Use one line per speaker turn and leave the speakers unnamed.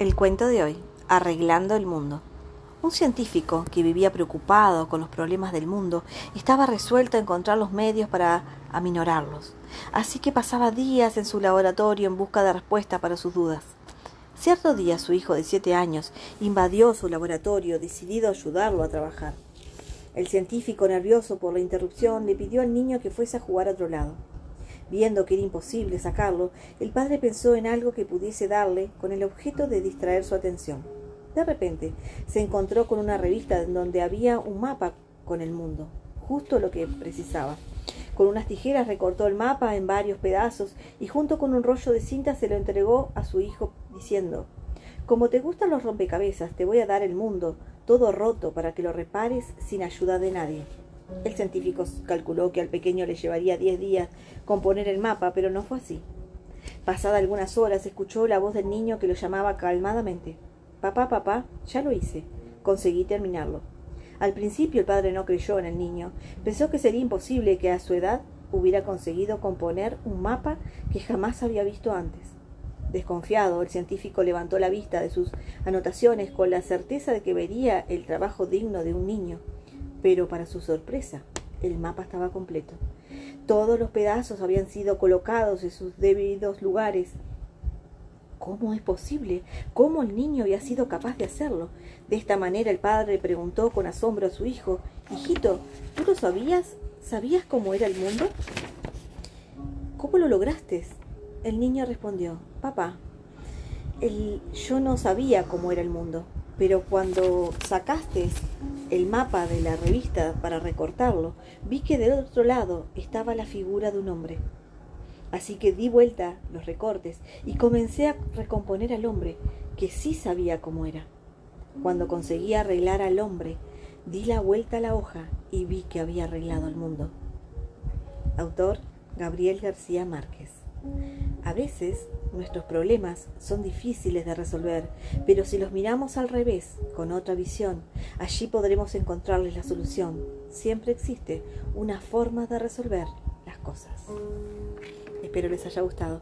El cuento de hoy, Arreglando el Mundo. Un científico que vivía preocupado con los problemas del mundo estaba resuelto a encontrar los medios para aminorarlos. Así que pasaba días en su laboratorio en busca de respuestas para sus dudas. Cierto día su hijo de siete años invadió su laboratorio decidido a ayudarlo a trabajar. El científico, nervioso por la interrupción, le pidió al niño que fuese a jugar a otro lado. Viendo que era imposible sacarlo, el padre pensó en algo que pudiese darle con el objeto de distraer su atención. De repente se encontró con una revista en donde había un mapa con el mundo, justo lo que precisaba. Con unas tijeras recortó el mapa en varios pedazos y junto con un rollo de cinta se lo entregó a su hijo diciendo Como te gustan los rompecabezas, te voy a dar el mundo, todo roto, para que lo repares sin ayuda de nadie. El científico calculó que al pequeño le llevaría diez días componer el mapa, pero no fue así. Pasada algunas horas escuchó la voz del niño que lo llamaba calmadamente. Papá, papá, ya lo hice. Conseguí terminarlo. Al principio el padre no creyó en el niño. Pensó que sería imposible que a su edad hubiera conseguido componer un mapa que jamás había visto antes. Desconfiado, el científico levantó la vista de sus anotaciones con la certeza de que vería el trabajo digno de un niño. Pero para su sorpresa, el mapa estaba completo. Todos los pedazos habían sido colocados en sus debidos lugares. ¿Cómo es posible? ¿Cómo el niño había sido capaz de hacerlo? De esta manera el padre preguntó con asombro a su hijo, Hijito, ¿tú lo sabías? ¿Sabías cómo era el mundo? ¿Cómo lo lograste? El niño respondió, Papá, yo no sabía cómo era el mundo, pero cuando sacaste el mapa de la revista para recortarlo, vi que del otro lado estaba la figura de un hombre. Así que di vuelta los recortes y comencé a recomponer al hombre, que sí sabía cómo era. Cuando conseguí arreglar al hombre, di la vuelta a la hoja y vi que había arreglado el mundo. Autor Gabriel García Márquez. A veces nuestros problemas son difíciles de resolver, pero si los miramos al revés, con otra visión, allí podremos encontrarles la solución. Siempre existe una forma de resolver las cosas. Espero les haya gustado.